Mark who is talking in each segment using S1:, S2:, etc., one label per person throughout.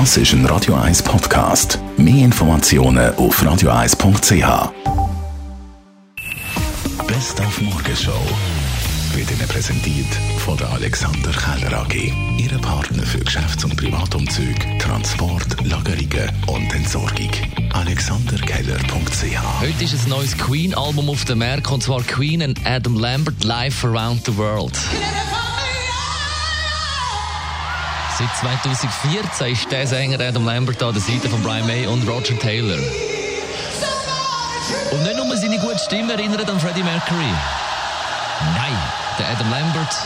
S1: Das ist ein Radio 1 Podcast. Mehr Informationen auf radio1.ch. Best auf Morgenshow wird Ihnen präsentiert von der Alexander Keller AG. Ihre Partner für Geschäfts- und Privatumzug, Transport, Lagerungen und Entsorgung. AlexanderKeller.ch
S2: Heute ist ein neues Queen-Album auf dem Markt, und zwar Queen and Adam Lambert Live Around the World. Seit 2014 ist der Sänger Adam Lambert an der Seite von Brian May und Roger Taylor. Und nicht nur seine gute Stimme erinnert an Freddie Mercury. Nein, der Adam Lambert,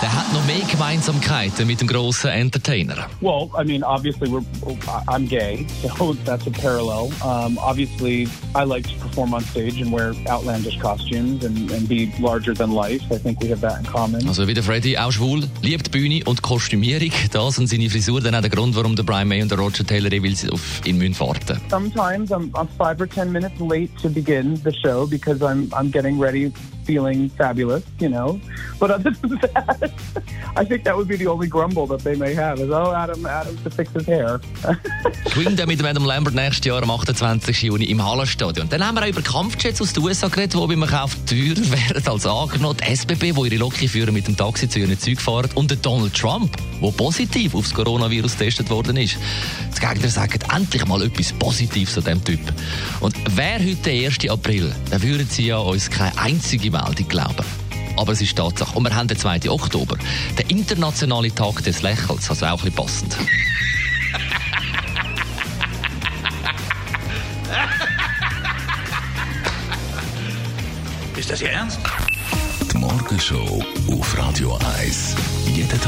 S2: der hat noch mehr Gemeinsamkeiten mit dem grossen Entertainer.
S3: Well, I mean, obviously, we're I'm gay, so that's a parallel. Um, obviously, I like to perform on stage and wear outlandish costumes and, and be larger than life. I think we have that in common.
S2: Also wie der Freddie auch schwul, liebt Bühne und Kostümierung. Das und seine Frisur dann auch der Grund, warum der Brian May und der Roger Taylor jeweils auf ihn müssen warten.
S3: Sometimes I'm, I'm five or ten minutes late to begin the show because I'm I'm getting ready, feeling fabulous, you know. But other than that, I think that would be the only grumble that they may have is, oh, Adam, Adam to fix his hair.
S2: Queen dann mit Adam Lambert nächstes Jahr am 28. Juni im Hallenstadion. Dann haben wir auch über Kampfjets aus den USA geredet, die beim Kauf teurer werden als angenommen. Die SBB, die ihre Lokführer mit dem Taxi zu ihren Zügen fahren. Und der Donald Trump, der positiv aufs Coronavirus getestet worden ist. Die Gegner sagen endlich mal etwas Positives an diesem Typ. Und wäre heute der 1. April, dann würden sie ja uns keine einzige Meldung glauben. Aber es ist Tatsache. Und wir haben den 2. Oktober, der internationale Tag des Lächelns, also auch ein bisschen passend.
S4: Ist das Ihr Ernst?
S1: Die Morgenshow auf Radio 1. Jeden Tag